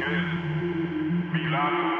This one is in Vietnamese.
Miguel, Milano.